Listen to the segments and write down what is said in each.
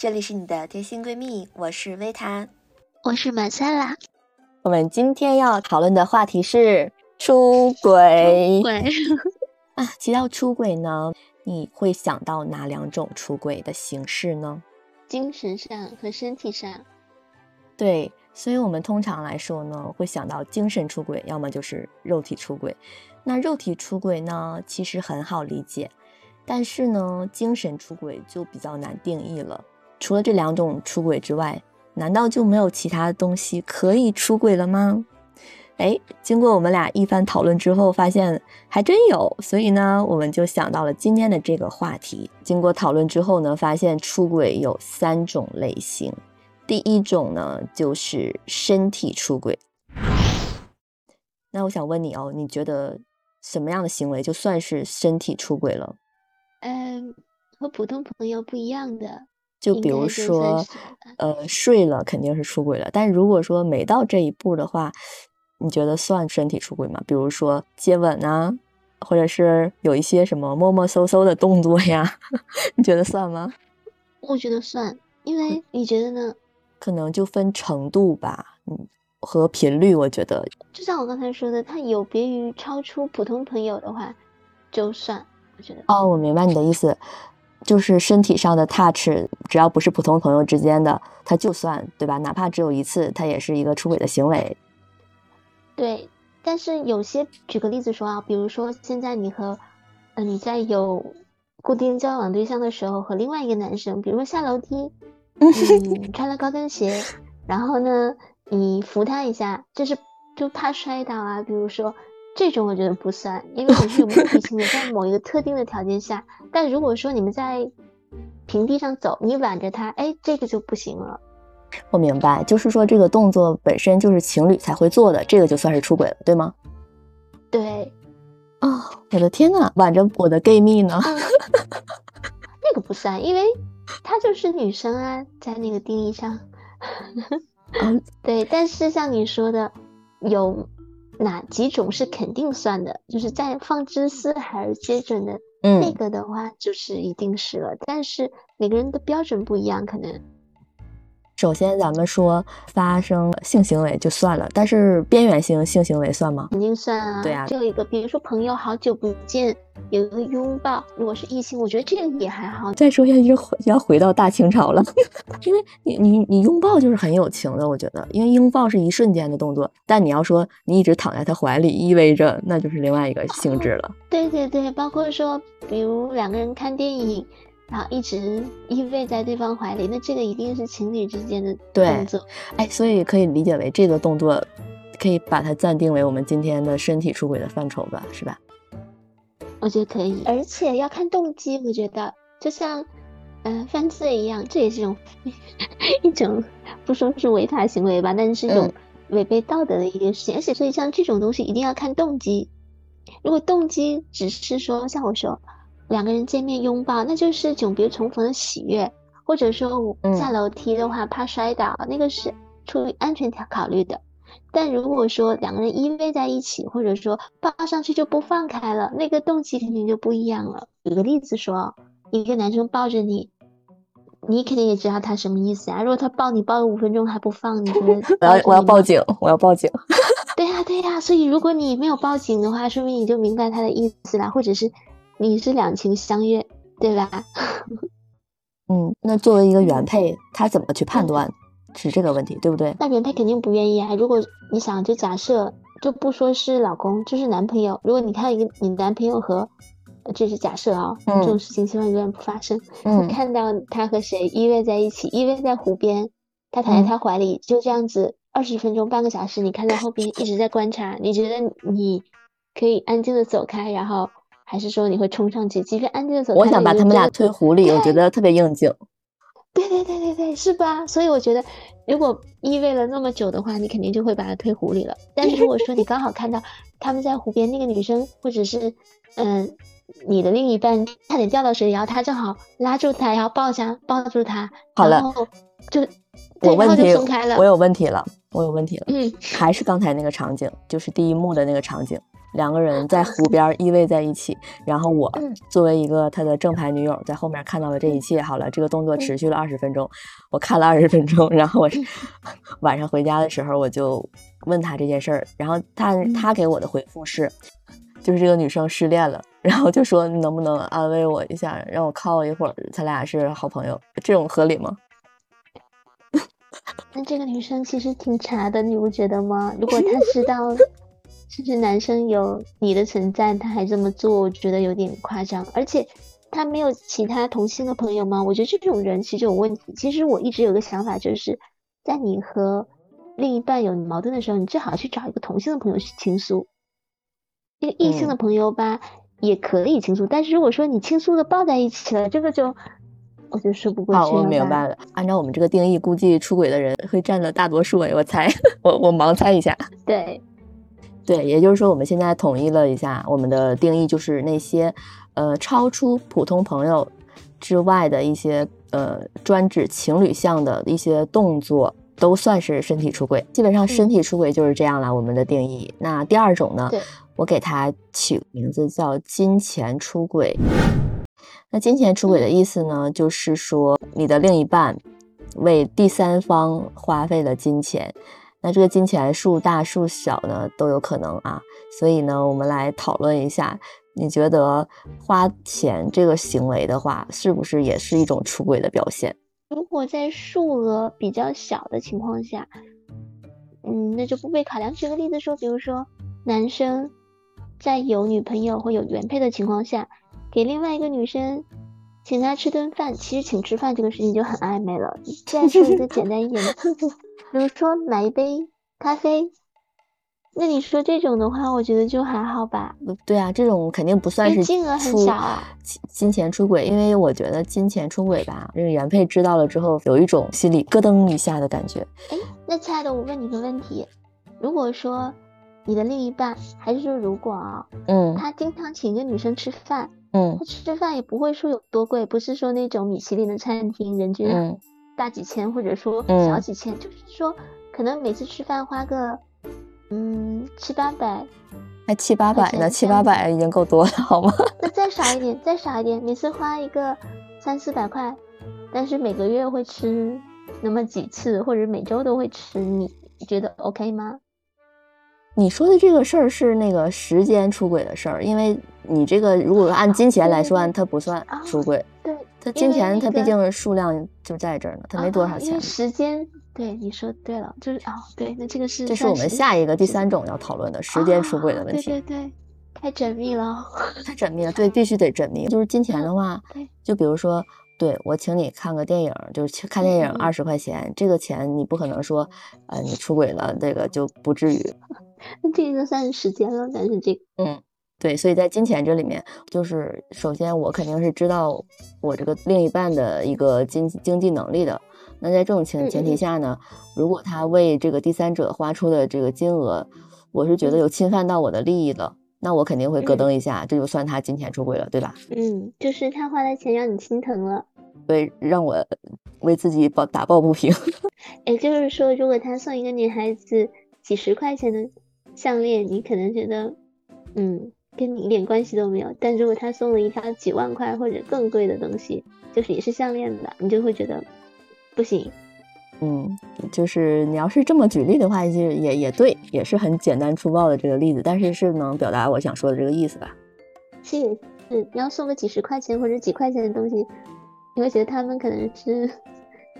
这里是你的贴心闺蜜，我是维塔，我是马莎拉。我们今天要讨论的话题是出轨。对 啊，提到出轨呢，你会想到哪两种出轨的形式呢？精神上和身体上。对，所以我们通常来说呢，会想到精神出轨，要么就是肉体出轨。那肉体出轨呢，其实很好理解，但是呢，精神出轨就比较难定义了。除了这两种出轨之外，难道就没有其他东西可以出轨了吗？哎，经过我们俩一番讨论之后，发现还真有，所以呢，我们就想到了今天的这个话题。经过讨论之后呢，发现出轨有三种类型。第一种呢，就是身体出轨。那我想问你哦，你觉得什么样的行为就算是身体出轨了？嗯，和普通朋友不一样的。就比如说，呃，睡了肯定是出轨了。但如果说没到这一步的话，你觉得算身体出轨吗？比如说接吻啊，或者是有一些什么摸摸搜搜的动作呀，你觉得算吗？我觉得算，因为你觉得呢？可能就分程度吧，嗯，和频率。我觉得，就像我刚才说的，它有别于超出普通朋友的话，就算。我觉得哦，我明白你的意思。就是身体上的 touch，只要不是普通朋友之间的，他就算对吧？哪怕只有一次，他也是一个出轨的行为。对，但是有些，举个例子说啊，比如说现在你和，呃，你在有固定交往对象的时候，和另外一个男生，比如说下楼梯，嗯，穿了高跟鞋，然后呢，你扶他一下，就是就怕摔倒啊，比如说。这种我觉得不算，因为你是有目的性的，在某一个特定的条件下。但如果说你们在平地上走，你挽着他，哎，这个就不行了。我明白，就是说这个动作本身就是情侣才会做的，这个就算是出轨了，对吗？对。哦，我的天呐，挽着我的 gay 蜜呢？那个不算，因为她就是女生啊，在那个定义上。嗯，对。但是像你说的，有。哪几种是肯定算的？就是在放之四海而皆准的那个的话，就是一定是了。但是每个人的标准不一样，可能。首先，咱们说发生性行为就算了，但是边缘性性行为算吗？肯定算啊。对啊，就一个，比如说朋友好久不见，有一个拥抱，如果是异性，我觉得这个也还好。再说下去就要回到大清朝了，因为你你你拥抱就是很有情的，我觉得，因为拥抱是一瞬间的动作，但你要说你一直躺在他怀里，意味着那就是另外一个性质了。对对对，包括说，比如两个人看电影。然后一直依偎在对方怀里，那这个一定是情侣之间的动作。哎，所以可以理解为这个动作，可以把它暂定为我们今天的身体出轨的范畴吧，是吧？我觉得可以，而且要看动机。我觉得就像，嗯，犯罪一样，这也是一种 一种不说是违法行为吧，但是是一种违背道德的一件事情。而且所以像这种东西一定要看动机。如果动机只是说像我说。两个人见面拥抱，那就是久别重逢的喜悦，或者说下楼梯的话怕摔倒，那个是出于安全条考虑的。但如果说两个人依偎在一起，或者说抱上去就不放开了，那个动机肯定就不一样了。举个例子说，一个男生抱着你，你肯定也知道他什么意思啊。如果他抱你抱了五分钟还不放，你觉得我要我要报警，我要报警。对呀对呀，所以如果你没有报警的话，说明你就明白他的意思了，或者是。你是两情相悦，对吧？嗯，那作为一个原配，他怎么去判断是这个问题，对不对？那原配肯定不愿意啊。如果你想，就假设就不说是老公，就是男朋友。如果你看一个你男朋友和，这是假设啊，这种事情希望永远不发生。你看到他和谁依偎在一起，依偎在湖边，他躺在他怀里，就这样子二十分钟、半个小时，你看到后边一直在观察，你觉得你可以安静的走开，然后。还是说你会冲上去，即便安静的走？我想把他们俩推湖里，我觉得特别应景。对对对对对，是吧？所以我觉得，如果依偎了那么久的话，你肯定就会把他推湖里了。但是如果说你刚好看到他们在湖边，那个女生或者是嗯你的另一半差点掉到水里，然后他正好拉住他，然后抱下抱住他，好了，就我问题松开了。我有问题了，我有问题了。嗯，还是刚才那个场景，就是第一幕的那个场景，两个人在湖边依偎在一起，然后我作为一个他的正牌女友，在后面看到了这一切。好了，这个动作持续了二十分钟，我看了二十分钟，然后我 晚上回家的时候，我就问他这件事儿，然后他他给我的回复是，就是这个女生失恋了，然后就说你能不能安慰我一下，让我靠一会儿，咱俩是好朋友，这种合理吗？那这个女生其实挺茶的，你不觉得吗？如果她知道，甚至男生有你的存在，她还这么做，我觉得有点夸张。而且，她没有其他同性的朋友吗？我觉得这种人其实有问题。其实我一直有个想法，就是在你和另一半有矛盾的时候，你最好去找一个同性的朋友去倾诉。一个异性的朋友吧，也可以倾诉，但是如果说你倾诉的抱在一起了，这个就。我就说不过去好，我明白了。按照我们这个定义，估计出轨的人会占了大多数。我猜，我我盲猜一下。对，对，也就是说，我们现在统一了一下我们的定义，就是那些呃超出普通朋友之外的一些呃专指情侣向的一些动作，都算是身体出轨。基本上身体出轨就是这样了。我们的定义。那第二种呢？我给它起名字叫金钱出轨。那金钱出轨的意思呢，就是说你的另一半为第三方花费了金钱，那这个金钱数大数小呢都有可能啊。所以呢，我们来讨论一下，你觉得花钱这个行为的话，是不是也是一种出轨的表现？如果在数额比较小的情况下，嗯，那就不被考量。举个例子说，比如说男生在有女朋友或有原配的情况下。给另外一个女生请她吃顿饭，其实请吃饭这个事情就很暧昧了。再说一个简单一点的，比如说买一杯咖啡，那你说这种的话，我觉得就还好吧。对啊，这种肯定不算是金额很小啊，金钱出轨。因为我觉得金钱出轨吧，这个原配知道了之后，有一种心里咯噔一下的感觉。哎，那亲爱的，我问你个问题，如果说你的另一半，还是说如果啊，嗯，他经常请一个女生吃饭。嗯，他吃饭也不会说有多贵，不是说那种米其林的餐厅，人均大几千或者说小几千，就是说可能每次吃饭花个嗯七八百，还七八百呢，七八百已经够多了，好吗？那再少一点，再少一点，每次花一个三四百块，但是每个月会吃那么几次，或者每周都会吃，你觉得 OK 吗？你说的这个事儿是那个时间出轨的事儿，因为。你这个如果按金钱来算，它不算出轨。对，它金钱它毕竟数量就在这儿呢，它没多少钱。时间，对你说对了，就是哦，对，那这个是这是我们下一个第三种要讨论的时间出轨的问题。对对对，太缜密了，太缜密了。对，必须得缜密。就是金钱的话，就比如说，对我请你看个电影，就是看电影二十块钱，这个钱你不可能说，呃，你出轨了，这个就不至于。那这个算是时间了，但是这个，嗯。对，所以在金钱这里面，就是首先我肯定是知道我这个另一半的一个经经济能力的。那在这种前前提下呢，如果他为这个第三者花出的这个金额，我是觉得有侵犯到我的利益了，那我肯定会咯噔一下，这就算他金钱出轨了，对吧？嗯，就是他花的钱让你心疼了，对，让我为自己抱打抱不平。也 就是说，如果他送一个女孩子几十块钱的项链，你可能觉得，嗯。跟你一点关系都没有，但如果他送了一条几万块或者更贵的东西，就是也是项链的，你就会觉得不行。嗯，就是你要是这么举例的话，就也也对，也是很简单粗暴的这个例子，但是是能表达我想说的这个意思吧？是，你要送个几十块钱或者几块钱的东西，你会觉得他们可能是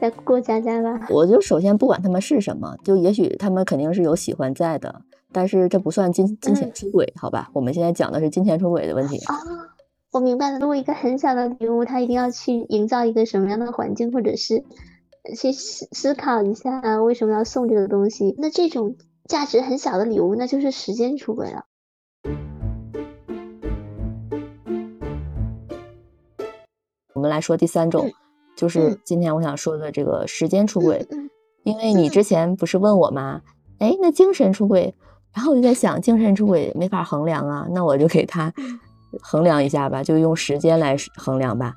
在过家家吧？我就首先不管他们是什么，就也许他们肯定是有喜欢在的。但是这不算金金钱出轨，好吧？我们现在讲的是金钱出轨的问题啊。我明白了，如果一个很小的礼物，他一定要去营造一个什么样的环境，或者是去思思考一下为什么要送这个东西。那这种价值很小的礼物，那就是时间出轨了。我们来说第三种，就是今天我想说的这个时间出轨，因为你之前不是问我吗？哎，那精神出轨。然后我就在想，精神出轨没法衡量啊，那我就给他衡量一下吧，就用时间来衡量吧。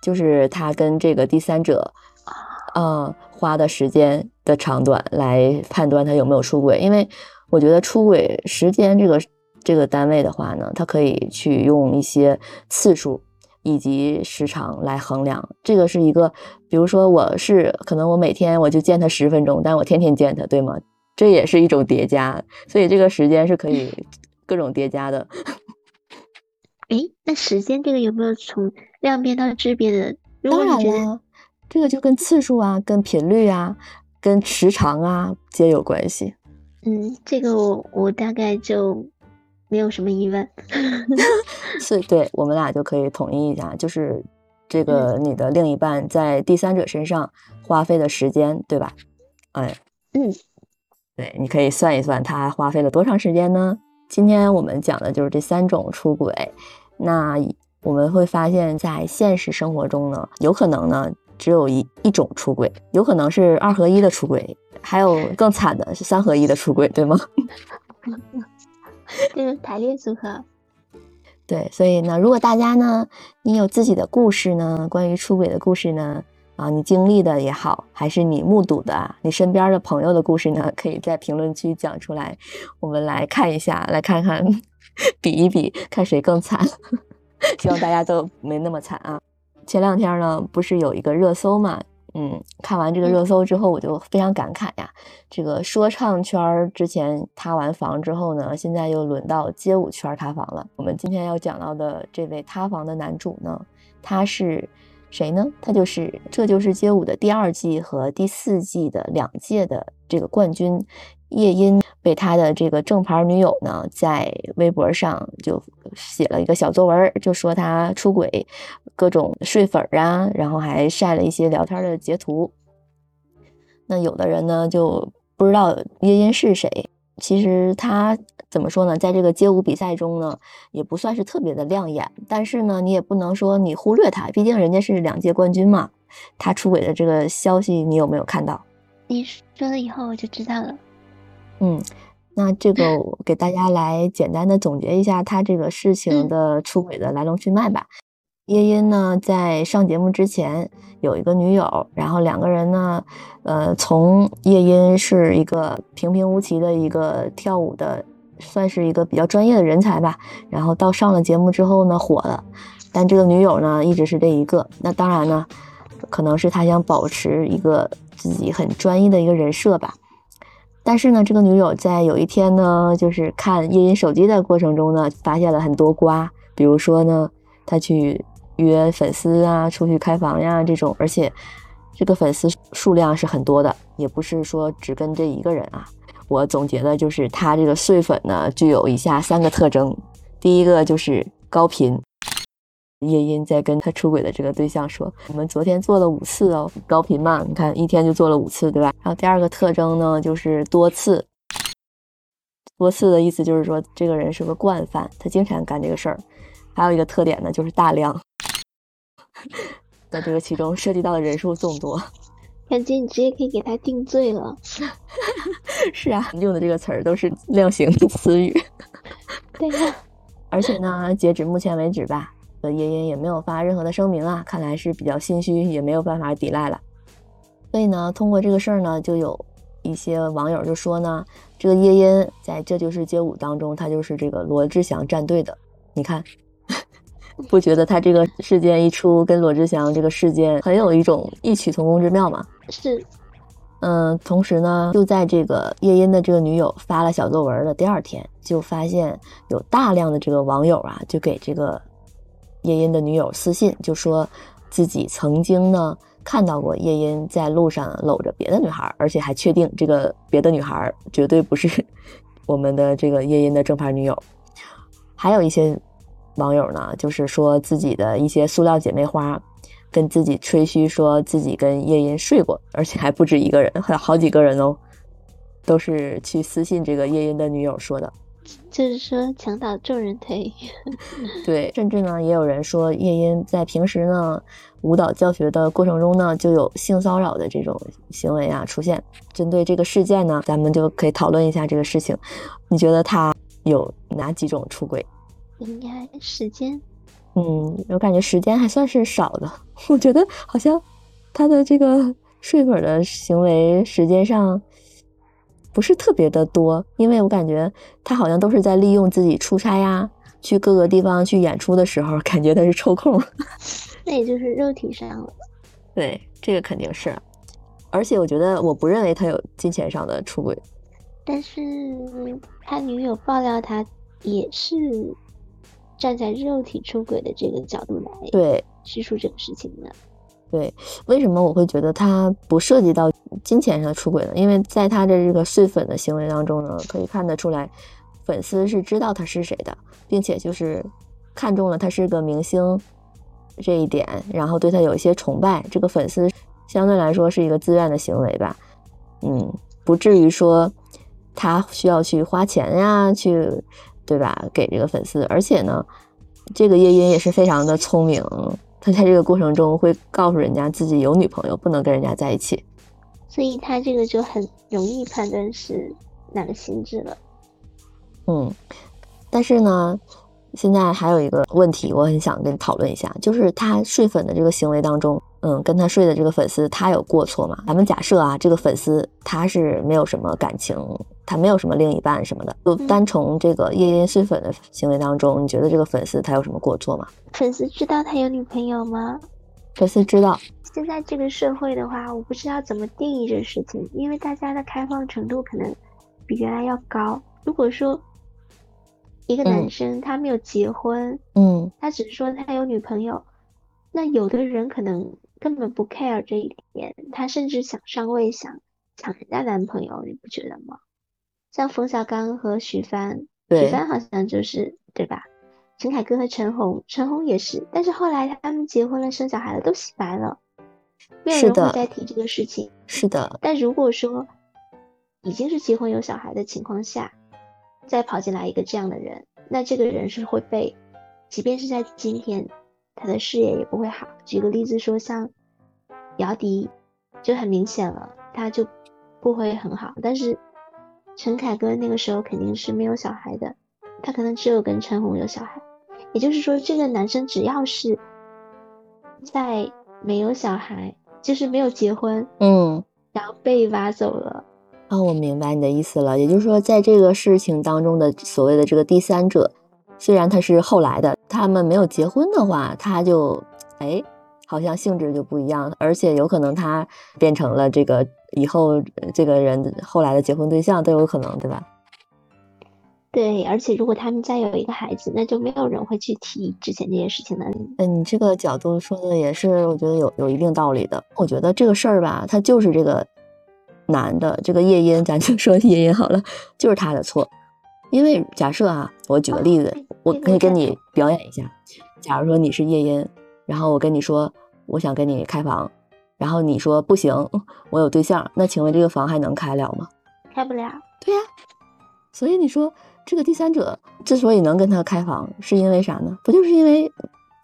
就是他跟这个第三者，呃，花的时间的长短来判断他有没有出轨，因为我觉得出轨时间这个这个单位的话呢，他可以去用一些次数以及时长来衡量。这个是一个，比如说我是可能我每天我就见他十分钟，但我天天见他，对吗？这也是一种叠加，所以这个时间是可以 各种叠加的。哎，那时间这个有没有从量变到质变的？当然了，这个就跟次数啊、跟频率啊、跟时长啊皆有关系。嗯，这个我我大概就没有什么疑问。是，对我们俩就可以统一一下，就是这个你的另一半在第三者身上花费的时间，对吧？哎，嗯，对，你可以算一算他花费了多长时间呢？今天我们讲的就是这三种出轨，那。我们会发现，在现实生活中呢，有可能呢只有一一种出轨，有可能是二合一的出轨，还有更惨的是三合一的出轨，对吗？这是排列组合。对，所以呢，如果大家呢，你有自己的故事呢，关于出轨的故事呢，啊，你经历的也好，还是你目睹的，你身边的朋友的故事呢，可以在评论区讲出来，我们来看一下，来看看，比一比，看谁更惨。希望大家都没那么惨啊！前两天呢，不是有一个热搜嘛？嗯，看完这个热搜之后，我就非常感慨呀。这个说唱圈之前塌完房之后呢，现在又轮到街舞圈塌房了。我们今天要讲到的这位塌房的男主呢，他是谁呢？他就是《这就是街舞》的第二季和第四季的两届的这个冠军。叶音被他的这个正牌女友呢，在微博上就写了一个小作文，就说他出轨，各种睡粉啊，然后还晒了一些聊天的截图。那有的人呢就不知道叶音是谁，其实他怎么说呢，在这个街舞比赛中呢，也不算是特别的亮眼，但是呢，你也不能说你忽略他，毕竟人家是两届冠军嘛。他出轨的这个消息，你有没有看到？你说了以后我就知道了。嗯，那这个 我给大家来简单的总结一下他这个事情的出轨的来龙去脉吧。叶音呢，在上节目之前有一个女友，然后两个人呢，呃，从叶音是一个平平无奇的一个跳舞的，算是一个比较专业的人才吧，然后到上了节目之后呢，火了，但这个女友呢，一直是这一个。那当然呢，可能是他想保持一个自己很专一的一个人设吧。但是呢，这个女友在有一天呢，就是看叶音手机的过程中呢，发现了很多瓜。比如说呢，她去约粉丝啊，出去开房呀这种，而且这个粉丝数量是很多的，也不是说只跟这一个人啊。我总结的就是他这个碎粉呢，具有以下三个特征：第一个就是高频。夜音在跟他出轨的这个对象说：“我们昨天做了五次哦，高频嘛，你看一天就做了五次，对吧？”然后第二个特征呢，就是多次。多次的意思就是说，这个人是个惯犯，他经常干这个事儿。还有一个特点呢，就是大量。在这个其中涉及到的人数众多，感觉你直接可以给他定罪了。是啊，用的这个词儿都是量刑的词语。对呀，而且呢，截止目前为止吧。叶音也没有发任何的声明啊，看来是比较心虚，也没有办法抵赖了。所以呢，通过这个事儿呢，就有一些网友就说呢，这个叶音在这就是街舞当中，他就是这个罗志祥战队的。你看，不觉得他这个事件一出，跟罗志祥这个事件很有一种异曲同工之妙吗？是。嗯，同时呢，就在这个叶音的这个女友发了小作文的第二天，就发现有大量的这个网友啊，就给这个。叶音的女友私信就说，自己曾经呢看到过叶音在路上搂着别的女孩，而且还确定这个别的女孩绝对不是 我们的这个叶音的正牌女友。还有一些网友呢，就是说自己的一些塑料姐妹花跟自己吹嘘，说自己跟夜音睡过，而且还不止一个人，还有好几个人哦，都是去私信这个夜音的女友说的。就是说，墙倒众人推。对，甚至呢，也有人说夜音在平时呢舞蹈教学的过程中呢，就有性骚扰的这种行为啊出现。针对这个事件呢，咱们就可以讨论一下这个事情。你觉得他有哪几种出轨？应该时间。嗯，我感觉时间还算是少的。我觉得好像他的这个睡粉的行为时间上不是特别的多，因为我感觉他好像都是在利用自己出差呀，去各个地方去演出的时候，感觉他是抽空。那也就是肉体上了。对，这个肯定是。而且我觉得，我不认为他有金钱上的出轨。但是他女友爆料，他也是站在肉体出轨的这个角度来对叙述这个事情的。对，为什么我会觉得他不涉及到金钱上的出轨呢？因为在他的这个碎粉的行为当中呢，可以看得出来，粉丝是知道他是谁的，并且就是看中了他是个明星这一点，然后对他有一些崇拜。这个粉丝相对来说是一个自愿的行为吧，嗯，不至于说他需要去花钱呀，去对吧？给这个粉丝，而且呢，这个夜莺也是非常的聪明。他在这个过程中会告诉人家自己有女朋友，不能跟人家在一起，所以他这个就很容易判断是哪个性质了。嗯，但是呢，现在还有一个问题，我很想跟你讨论一下，就是他睡粉的这个行为当中。嗯，跟他睡的这个粉丝，他有过错吗？咱们假设啊，这个粉丝他是没有什么感情，他没有什么另一半什么的，就单从这个夜夜睡粉的行为当中，你觉得这个粉丝他有什么过错吗？粉丝知道他有女朋友吗？粉丝知道。现在这个社会的话，我不知道怎么定义这事情，因为大家的开放程度可能比原来要高。如果说一个男生他没有结婚，嗯，他只是说他有女朋友，那有的人可能。根本不 care 这一点，他甚至想上位，想抢人家男朋友，你不觉得吗？像冯小刚和许帆，许帆好像就是对吧？陈凯歌和陈红，陈红也是，但是后来他们结婚了，生小孩了，都洗白了，没有人会再提这个事情。是的。但如果说已经是结婚有小孩的情况下，再跑进来一个这样的人，那这个人是会被，即便是在今天。他的事业也不会好。举个例子说，像姚笛，就很明显了，他就不会很好。但是陈凯歌那个时候肯定是没有小孩的，他可能只有跟陈红有小孩。也就是说，这个男生只要是在没有小孩，就是没有结婚，嗯，然后被挖走了。啊，我明白你的意思了。也就是说，在这个事情当中的所谓的这个第三者。虽然他是后来的，他们没有结婚的话，他就哎，好像性质就不一样，而且有可能他变成了这个以后这个人后来的结婚对象都有可能，对吧？对，而且如果他们再有一个孩子，那就没有人会去提之前这些事情了。嗯，你这个角度说的也是，我觉得有有一定道理的。我觉得这个事儿吧，它就是这个男的，这个夜莺，咱就说夜莺好了，就是他的错。因为假设啊，我举个例子，我可以跟你表演一下。假如说你是夜莺，然后我跟你说，我想跟你开房，然后你说不行，我有对象，那请问这个房还能开了吗？开不了。对呀，所以你说这个第三者之所以能跟他开房，是因为啥呢？不就是因为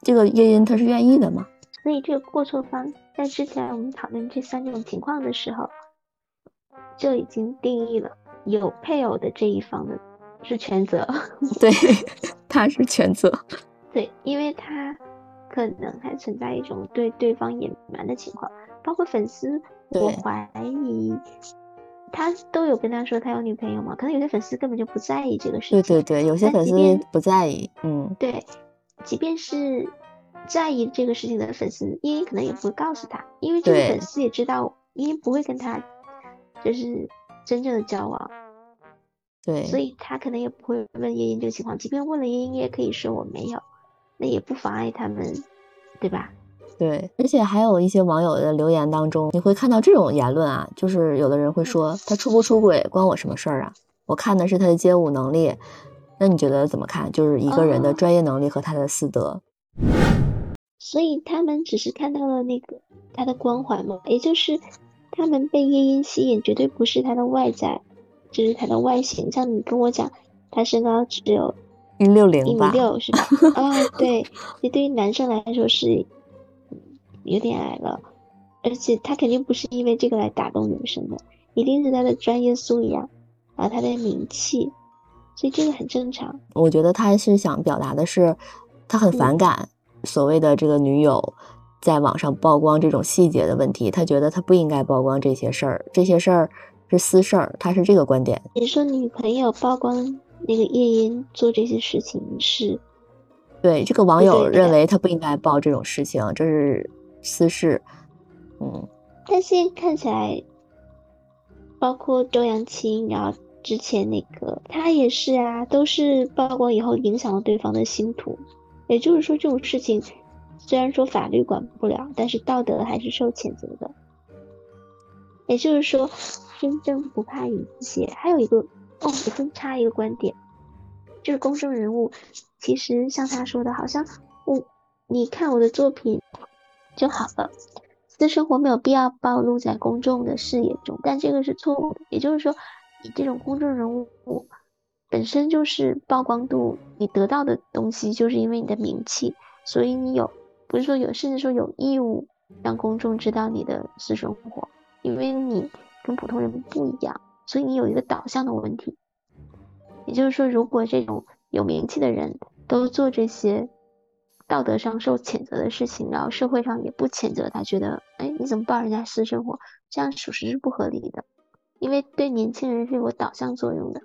这个夜莺他是愿意的吗？所以这个过错方在之前我们讨论这三种情况的时候，就已经定义了有配偶的这一方的。是全责，对，他是全责，对，因为他可能还存在一种对对方隐瞒的情况，包括粉丝，我怀疑他都有跟他说他有女朋友嘛，可能有些粉丝根本就不在意这个事情，对对对，有些粉丝不在意，嗯，对，即便是在意这个事情的粉丝，茵茵可能也不会告诉他，因为这个粉丝也知道茵茵不会跟他就是真正的交往。对，所以他可能也不会问叶音这个情况，即便问了叶音，也可以说我没有，那也不妨碍他们，对吧？对，而且还有一些网友的留言当中，你会看到这种言论啊，就是有的人会说他出不出轨关我什么事儿啊？我看的是他的街舞能力，那你觉得怎么看？就是一个人的专业能力和他的私德。所以他们只是看到了那个他的光环嘛，也就是他们被夜莺吸引，绝对不是他的外在。就是他的外形，像你跟我讲，他身高只有一六零一米六是吧？啊，对，这对于男生来说是有点矮了，而且他肯定不是因为这个来打动女生的，一定是他的专业素养啊，他的名气，所以这个很正常。我觉得他是想表达的是，他很反感所谓的这个女友在网上曝光这种细节的问题，他觉得他不应该曝光这些事儿，这些事儿是私事儿，他是这个观点。你说女朋友曝光那个夜莺做这些事情是？对，这个网友认为他不应该报这种事情，这是私事。嗯，但现在看起来，包括周扬青，然后之前那个他也是啊，都是曝光以后影响了对方的星途。也就是说，这种事情虽然说法律管不了，但是道德还是受谴责的。也就是说，真正不怕影子写。还有一个哦，我分插一个观点。就是公众人物，其实像他说的，好像我你看我的作品就好了，私生活没有必要暴露在公众的视野中，但这个是错误的。也就是说，你这种公众人物本身就是曝光度，你得到的东西就是因为你的名气，所以你有不是说有，甚至说有义务让公众知道你的私生活，因为你跟普通人不一样，所以你有一个导向的问题。也就是说，如果这种有名气的人都做这些道德上受谴责的事情，然后社会上也不谴责他，觉得哎，你怎么爆人家私生活？这样属实是不合理的，因为对年轻人是有导向作用的。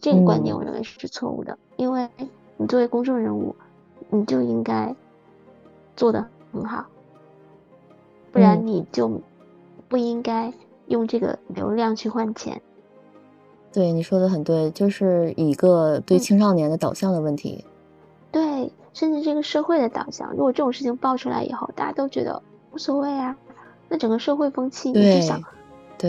这个观点我认为是错误的，因为你作为公众人物，你就应该做的很好，不然你就不应该用这个流量去换钱。对你说的很对，就是一个对青少年的导向的问题。对，甚至这个社会的导向，如果这种事情爆出来以后，大家都觉得无所谓啊，那整个社会风气，你就想，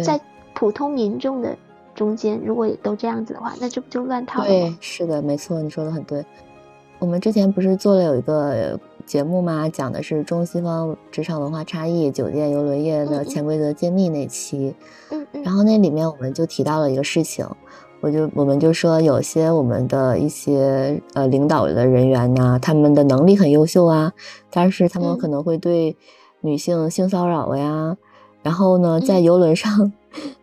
在普通民众的中间，如果也都这样子的话，那这不就乱套了？对，是的，没错，你说的很对。我们之前不是做了有一个节目嘛？讲的是中西方职场文化差异、酒店游轮业的潜规则揭秘那期。嗯嗯。然后那里面我们就提到了一个事情，我就我们就说有些我们的一些呃领导的人员呢，他们的能力很优秀啊，但是他们可能会对女性性骚扰呀。然后呢，在游轮上，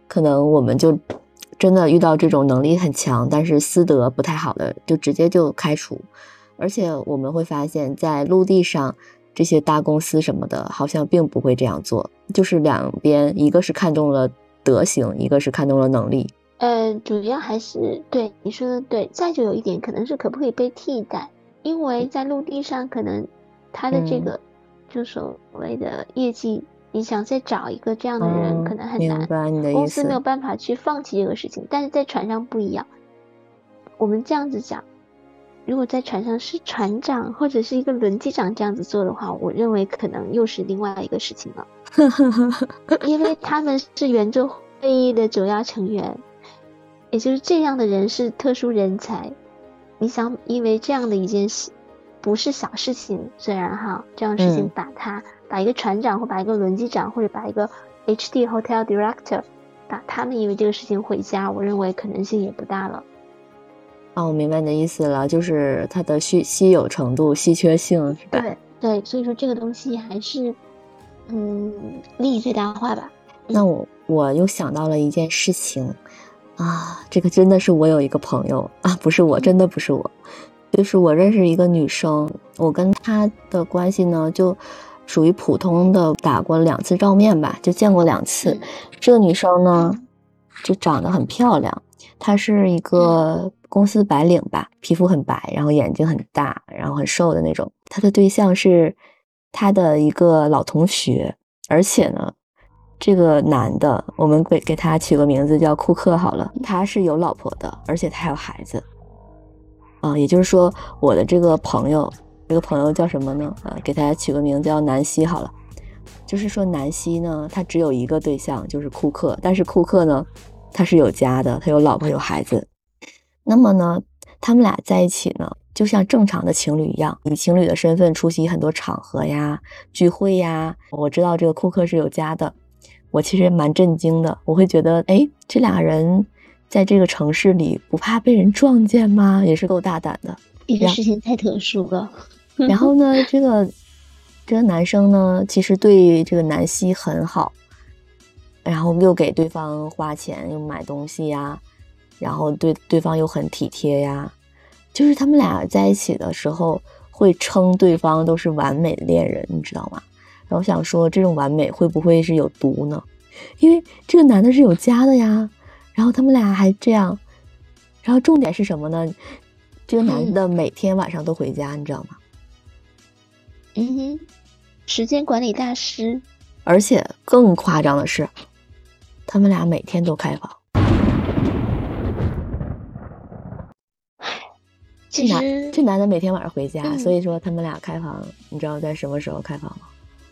可能我们就真的遇到这种能力很强，但是私德不太好的，就直接就开除。而且我们会发现，在陆地上，这些大公司什么的，好像并不会这样做。就是两边，一个是看中了德行，一个是看中了能力。呃，主要还是对你说的对。再就有一点，可能是可不可以被替代？因为在陆地上，可能他的这个就所谓的业绩，你想再找一个这样的人，可能很难。你的意思。公司没有办法去放弃这个事情，但是在船上不一样。我们这样子讲。如果在船上是船长或者是一个轮机长这样子做的话，我认为可能又是另外一个事情了，因为 他们是圆桌会议的主要成员，也就是这样的人是特殊人才。你想，因为这样的一件事不是小事情，虽然哈，这样事情把他把一个船长或把一个轮机长或者把一个 H D Hotel Director 把他们因为这个事情回家，我认为可能性也不大了。哦，我明白你的意思了，就是它的稀稀有程度、稀缺性，是吧？对对，所以说这个东西还是，嗯，利益最大化吧。那我我又想到了一件事情，啊，这个真的是我有一个朋友啊，不是我，真的不是我，就是我认识一个女生，我跟她的关系呢，就属于普通的，打过两次照面吧，就见过两次。这个女生呢，就长得很漂亮，她是一个。公司白领吧，皮肤很白，然后眼睛很大，然后很瘦的那种。他的对象是他的一个老同学，而且呢，这个男的，我们给给他取个名字叫库克好了。他是有老婆的，而且他还有孩子。啊，也就是说，我的这个朋友，这个朋友叫什么呢？啊，给他取个名字叫南希好了。就是说，南希呢，他只有一个对象，就是库克。但是库克呢，他是有家的，他有老婆有孩子。那么呢，他们俩在一起呢，就像正常的情侣一样，以情侣的身份出席很多场合呀、聚会呀。我知道这个库克是有家的，我其实蛮震惊的。我会觉得，哎，这俩人在这个城市里不怕被人撞见吗？也是够大胆的。这个事情太特殊了。然后呢，这个这个男生呢，其实对这个南希很好，然后又给对方花钱，又买东西呀。然后对对方又很体贴呀，就是他们俩在一起的时候，会称对方都是完美恋人，你知道吗？然后想说这种完美会不会是有毒呢？因为这个男的是有家的呀，然后他们俩还这样，然后重点是什么呢？这个男的每天晚上都回家，你知道吗？嗯哼，时间管理大师。而且更夸张的是，他们俩每天都开房。这男这男的每天晚上回家，所以说他们俩开房，你知道在什么时候开房吗？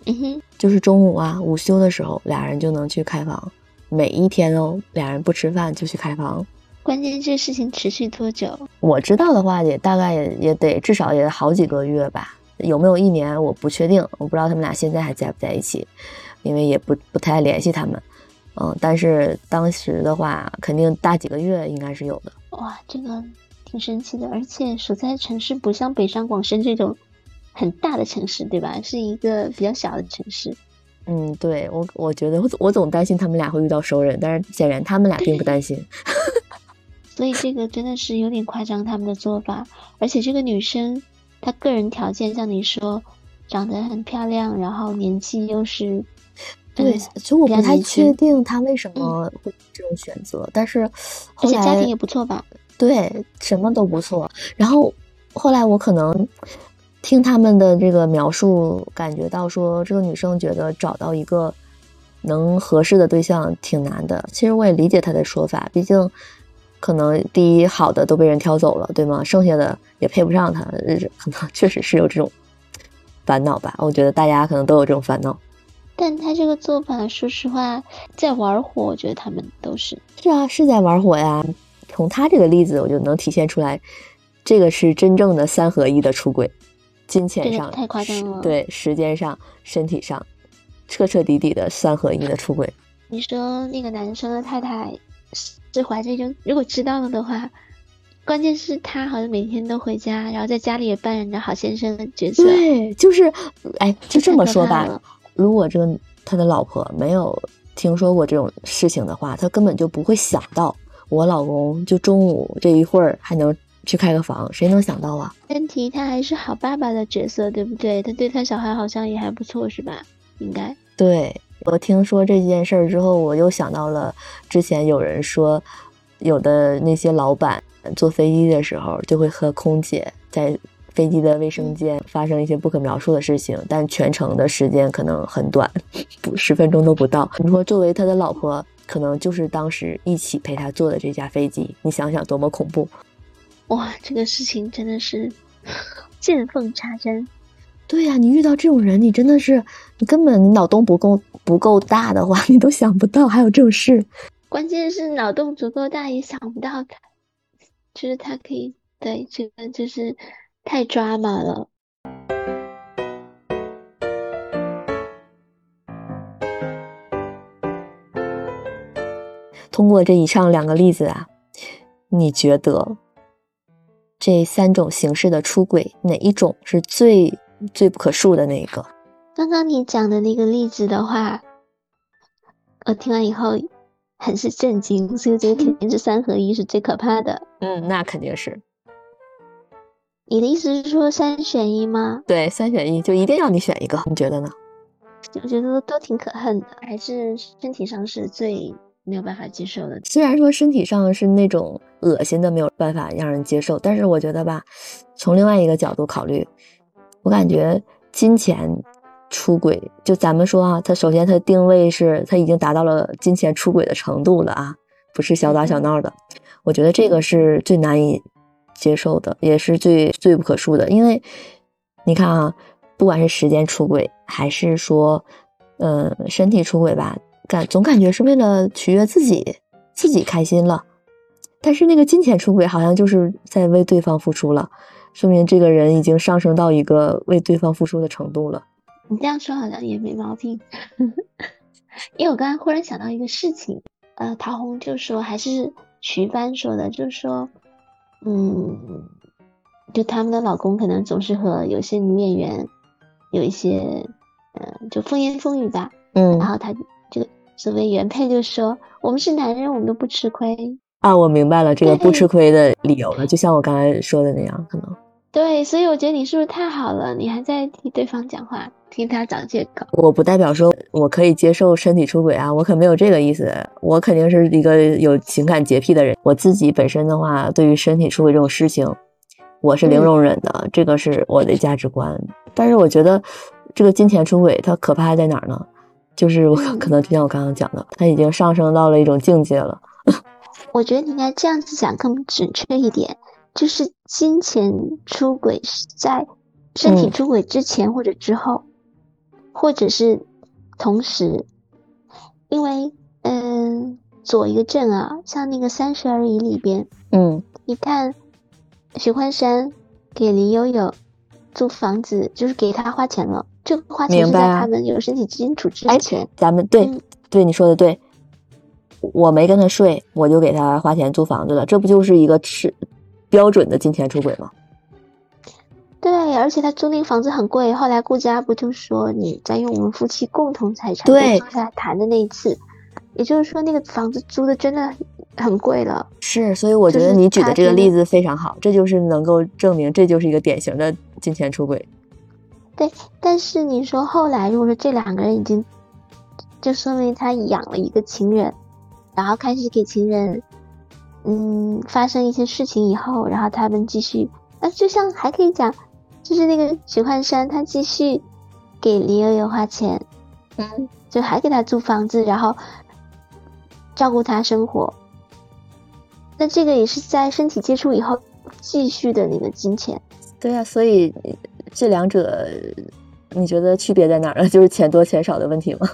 嗯哼，就是中午啊，午休的时候，俩人就能去开房。每一天哦，俩人不吃饭就去开房。关键这事情持续多久？我知道的话，也大概也也得至少也好几个月吧。有没有一年我不确定，我不知道他们俩现在还在不在一起，因为也不不太联系他们。嗯，但是当时的话，肯定大几个月应该是有的。哇，这个挺神奇的，而且所在城市不像北上广深这种很大的城市，对吧？是一个比较小的城市。嗯，对我我觉得我我总担心他们俩会遇到熟人，但是显然他们俩并不担心。所以这个真的是有点夸张他们的做法，而且这个女生。她个人条件像你说，长得很漂亮，然后年纪又是，对，其实我不太确定他为什么会这种选择，但是而且家庭也不错吧？对，什么都不错。然后后来我可能听他们的这个描述，感觉到说这个女生觉得找到一个能合适的对象挺难的。其实我也理解她的说法，毕竟。可能第一好的都被人挑走了，对吗？剩下的也配不上他，可能 确实是有这种烦恼吧。我觉得大家可能都有这种烦恼。但他这个做法，说实话，在玩火。我觉得他们都是是啊，是在玩火呀。从他这个例子，我就能体现出来，这个是真正的三合一的出轨，金钱上太夸张了，对，时间上、身体上，彻彻底底的三合一的出轨。你说那个男生的太太？是怀着一种，如果知道了的话，关键是他好像每天都回家，然后在家里也扮演着好先生的角色。对，就是，哎，就这么说吧。如果这个他的老婆没有听说过这种事情的话，他根本就不会想到我老公就中午这一会儿还能去开个房，谁能想到啊？问题他还是好爸爸的角色，对不对？他对他小孩好像也还不错，是吧？应该对。我听说这件事儿之后，我又想到了之前有人说，有的那些老板坐飞机的时候就会和空姐在飞机的卫生间发生一些不可描述的事情，但全程的时间可能很短，不十分钟都不到。你说作为他的老婆，可能就是当时一起陪他坐的这架飞机，你想想多么恐怖！哇，这个事情真的是 见缝插针。对呀，你遇到这种人，你真的是，你根本你脑洞不够不够大的话，你都想不到还有这种事。关键是脑洞足够大，也想不到他，就是他可以对这个就是太抓马了。通过这以上两个例子啊，你觉得这三种形式的出轨哪一种是最？最不可恕的那一个，刚刚你讲的那个例子的话，我听完以后很是震惊，所以觉得肯定是三合一，是最可怕的。嗯，那肯定是。你的意思是说三选一吗？对，三选一就一定要你选一个，你觉得呢？我觉得都挺可恨的，还是身体上是最没有办法接受的。虽然说身体上是那种恶心的，没有办法让人接受，但是我觉得吧，从另外一个角度考虑。我感觉金钱出轨，就咱们说啊，他首先他定位是他已经达到了金钱出轨的程度了啊，不是小打小闹的。我觉得这个是最难以接受的，也是最最不可恕的。因为你看啊，不管是时间出轨，还是说，嗯，身体出轨吧，感总感觉是为了取悦自己，自己开心了。但是那个金钱出轨，好像就是在为对方付出了。说明这个人已经上升到一个为对方付出的程度了。你这样说好像也没毛病，因为我刚才忽然想到一个事情，呃，陶虹就说还是徐帆说的，就是说，嗯，就他们的老公可能总是和有些女演员有一些，嗯，就风言风语吧，嗯，然后他这个所谓原配就说，我们是男人，我们都不吃亏啊，我明白了这个不吃亏的理由了，就像我刚才说的那样，可能。对，所以我觉得你是不是太好了？你还在替对方讲话，替他找借口。我不代表说我可以接受身体出轨啊，我可没有这个意思。我肯定是一个有情感洁癖的人。我自己本身的话，对于身体出轨这种事情，我是零容忍的，这个是我的价值观。但是我觉得这个金钱出轨它可怕在哪儿呢？就是我可能就像我刚刚讲的，它已经上升到了一种境界了。我觉得你应该这样子讲更准确一点。就是金钱出轨是在身体出轨之前或者之后，或者是同时，因为嗯，左一个正啊，像那个《三十而已》里边，嗯，你看许幻山给林悠悠租房子，就是给他花钱了，这个花钱是在他们有身体接触之前。咱们对对你说的对，我没跟他睡，我就给他花钱租房子了，这不就是一个吃。标准的金钱出轨吗？对，而且他租那个房子很贵。后来顾家不就说你占用我们夫妻共同财产对坐下来谈的那一次，也就是说那个房子租的真的很贵了。是，所以我觉得你举的这个例子非常好，这就是能够证明这就是一个典型的金钱出轨。对，但是你说后来如果说这两个人已经，就说明他养了一个情人，然后开始给情人。嗯，发生一些事情以后，然后他们继续，那就像还可以讲，就是那个许幻山，他继续给林悠悠花钱，嗯，就还给他租房子，然后照顾他生活。那这个也是在身体接触以后继续的那个金钱。对呀，所以这两者你觉得区别在哪儿呢？就是钱多钱少的问题吗？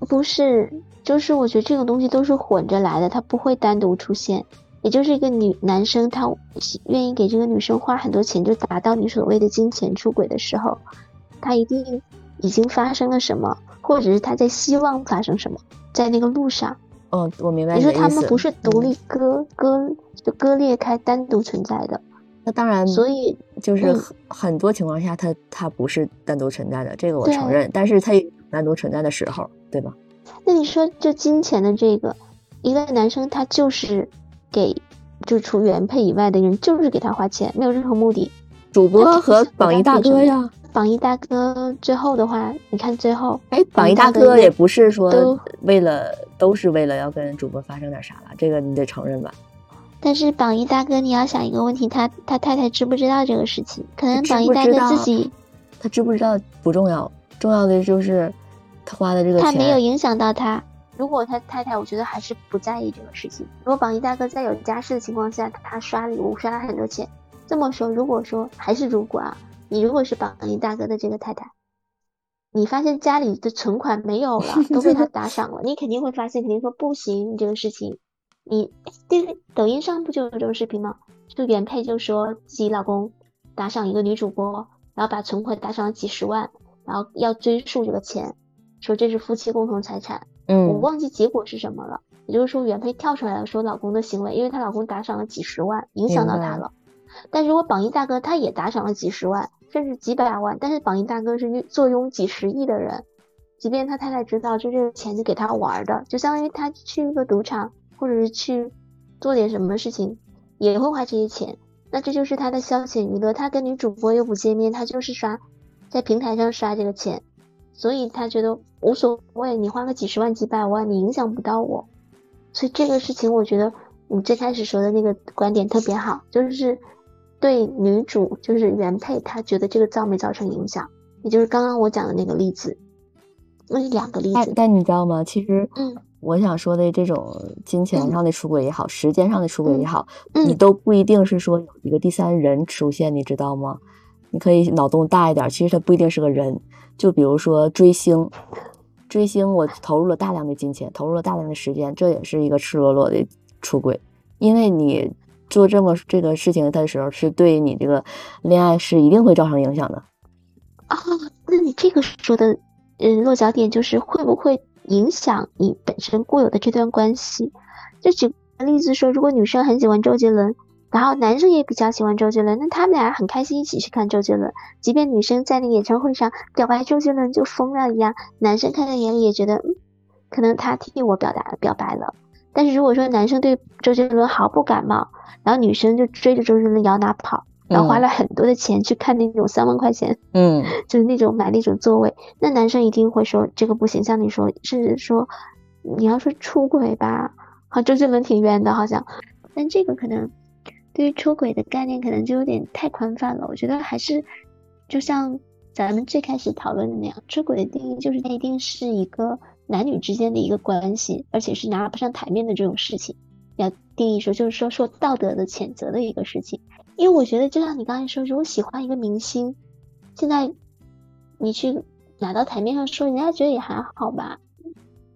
不是。就是我觉得这种东西都是混着来的，它不会单独出现。也就是一个女男生，他愿意给这个女生花很多钱，就达到你所谓的金钱出轨的时候，他一定已经发生了什么，或者是他在希望发生什么，在那个路上。哦，我明白你说他们不是独立割割就割裂开单独存在的。那当然，所以就是很多情况下，他他不是单独存在的，这个我承认。但是他有单独存在的时候，对吧？那你说，就金钱的这个，一个男生他就是给，就除原配以外的人，就是给他花钱，没有任何目的。主播和榜一大哥呀，榜一大哥最后的话，你看最后，哎，榜一大哥也不是说为了，都是为了要跟主播发生点啥了，这个你得承认吧。但是榜一大哥，你要想一个问题，他他太太知不知道这个事情？可能榜一大哥自己，他知不知道不重要，重要的就是。他花的这个钱，他没有影响到他。如果他太太，我觉得还是不在意这个事情。如果榜一大哥在有家室的情况下，他刷礼物刷了很多钱，这么说，如果说还是如果啊，你如果是榜一大哥的这个太太，你发现家里的存款没有了，都被他打赏了，你肯定会发现，肯定说不行，你这个事情，你这个抖音上不就有这种视频吗？就原配就说自己老公打赏一个女主播，然后把存款打赏了几十万，然后要追溯这个钱。说这是夫妻共同财产，嗯，我忘记结果是什么了。也就是说，原配跳出来了，说老公的行为，因为她老公打赏了几十万，影响到她了。但如果榜一大哥他也打赏了几十万，甚至几百万，但是榜一大哥是坐拥几十亿的人，即便他太太知道，就这个钱是给他玩的，就相当于他去一个赌场，或者是去做点什么事情，也会花这些钱。那这就是他的消遣娱乐。他跟女主播又不见面，他就是刷，在平台上刷这个钱。所以他觉得无所谓，你花个几十万、几百万，你影响不到我。所以这个事情，我觉得你最开始说的那个观点特别好，就是对女主，就是原配，她觉得这个造没造成影响，也就是刚刚我讲的那个例子，那两个例子。但你知道吗？其实，嗯，我想说的这种金钱上的出轨也好，时间上的出轨也好，你都不一定是说有一个第三人出现，你知道吗？你可以脑洞大一点，其实他不一定是个人。就比如说追星，追星我投入了大量的金钱，投入了大量的时间，这也是一个赤裸裸的出轨。因为你做这么这个事情的时候，是对你这个恋爱是一定会造成影响的。啊，那你这个说的，嗯，落脚点就是会不会影响你本身固有的这段关系？就举个例子说，如果女生很喜欢周杰伦。然后男生也比较喜欢周杰伦，那他们俩很开心一起去看周杰伦。即便女生在那个演唱会上表白周杰伦就疯了一样，男生看在眼里也觉得，嗯，可能他替我表达表白了。但是如果说男生对周杰伦毫不感冒，然后女生就追着周杰伦摇哪跑，然后花了很多的钱去看那种三万块钱，嗯，就是那种买那种座位，那男生一定会说这个不行。像你说，甚至说你要说出轨吧，好，周杰伦挺冤的，好像，但这个可能对于出轨的概念可能就有点太宽泛了。我觉得还是就像咱们最开始讨论的那样，出轨的定义就是它一定是一个男女之间的一个关系，而且是拿不上台面的这种事情。要定义说，就是说说道德的谴责的一个事情。因为我觉得，就像你刚才说，如果喜欢一个明星，现在你去拿到台面上说，人家觉得也还好吧。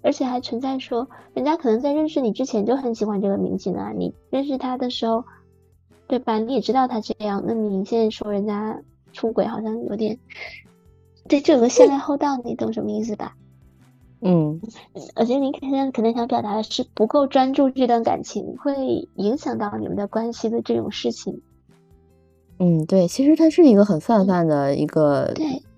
而且还存在说，人家可能在认识你之前就很喜欢这个明星啊。你认识他的时候，对吧？你也知道他这样，那你现在说人家出轨，好像有点对这个先来后到，你懂什么意思吧？嗯，而且你可能可能想表达的是不够专注这段感情，会影响到你们的关系的这种事情。嗯，对，其实它是一个很泛泛的一个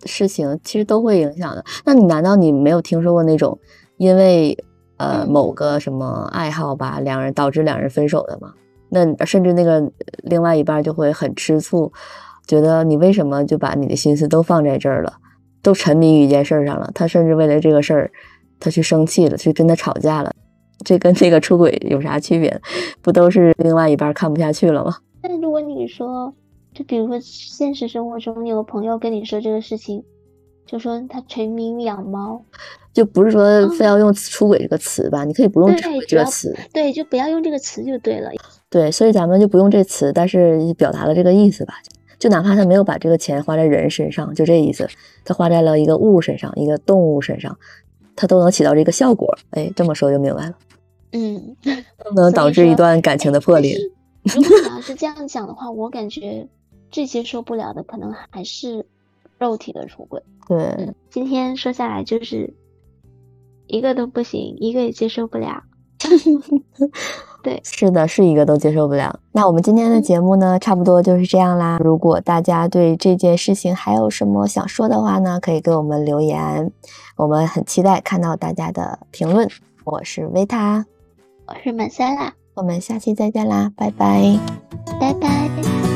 事情，其实都会影响的。那你难道你没有听说过那种因为呃某个什么爱好吧，两人导致两人分手的吗？那甚至那个另外一半就会很吃醋，觉得你为什么就把你的心思都放在这儿了，都沉迷于一件事儿上了？他甚至为了这个事儿，他去生气了，去跟他吵架了。这跟这个出轨有啥区别？不都是另外一半看不下去了吗？但如果你说。就比如说，现实生活中有个朋友跟你说这个事情，就说他沉迷于养猫，就不是说非要用“出轨”这个词吧？你可以不用“出轨”这个词，对，就不要用这个词就对了。对，所以咱们就不用这词，但是表达了这个意思吧。就哪怕他没有把这个钱花在人身上，就这意思，他花在了一个物身上，一个动物身上，他都能起到这个效果。哎，这么说就明白了。嗯，都能导致一段感情的破裂。如果你要是这样讲的话，我感觉。最接受不了的可能还是肉体的出轨。对，今天说下来就是一个都不行，一个也接受不了。对，是的，是一个都接受不了。那我们今天的节目呢，差不多就是这样啦。如果大家对这件事情还有什么想说的话呢，可以给我们留言，我们很期待看到大家的评论。我是维塔，我是满塞拉，我们下期再见啦，拜拜，拜拜。